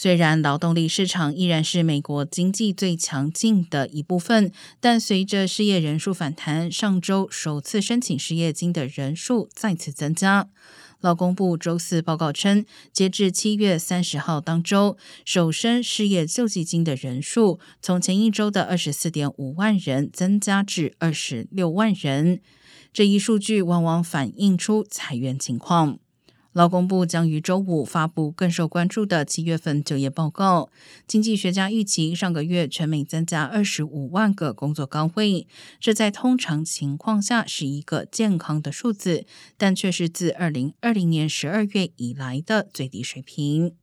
虽然劳动力市场依然是美国经济最强劲的一部分，但随着失业人数反弹，上周首次申请失业金的人数再次增加。劳工部周四报告称，截至七月三十号当周，首申失业救济金的人数从前一周的二十四点五万人增加至二十六万人。这一数据往往反映出裁员情况。劳工部将于周五发布更受关注的七月份就业报告。经济学家预期，上个月全美增加二十五万个工作岗位，这在通常情况下是一个健康的数字，但却是自二零二零年十二月以来的最低水平。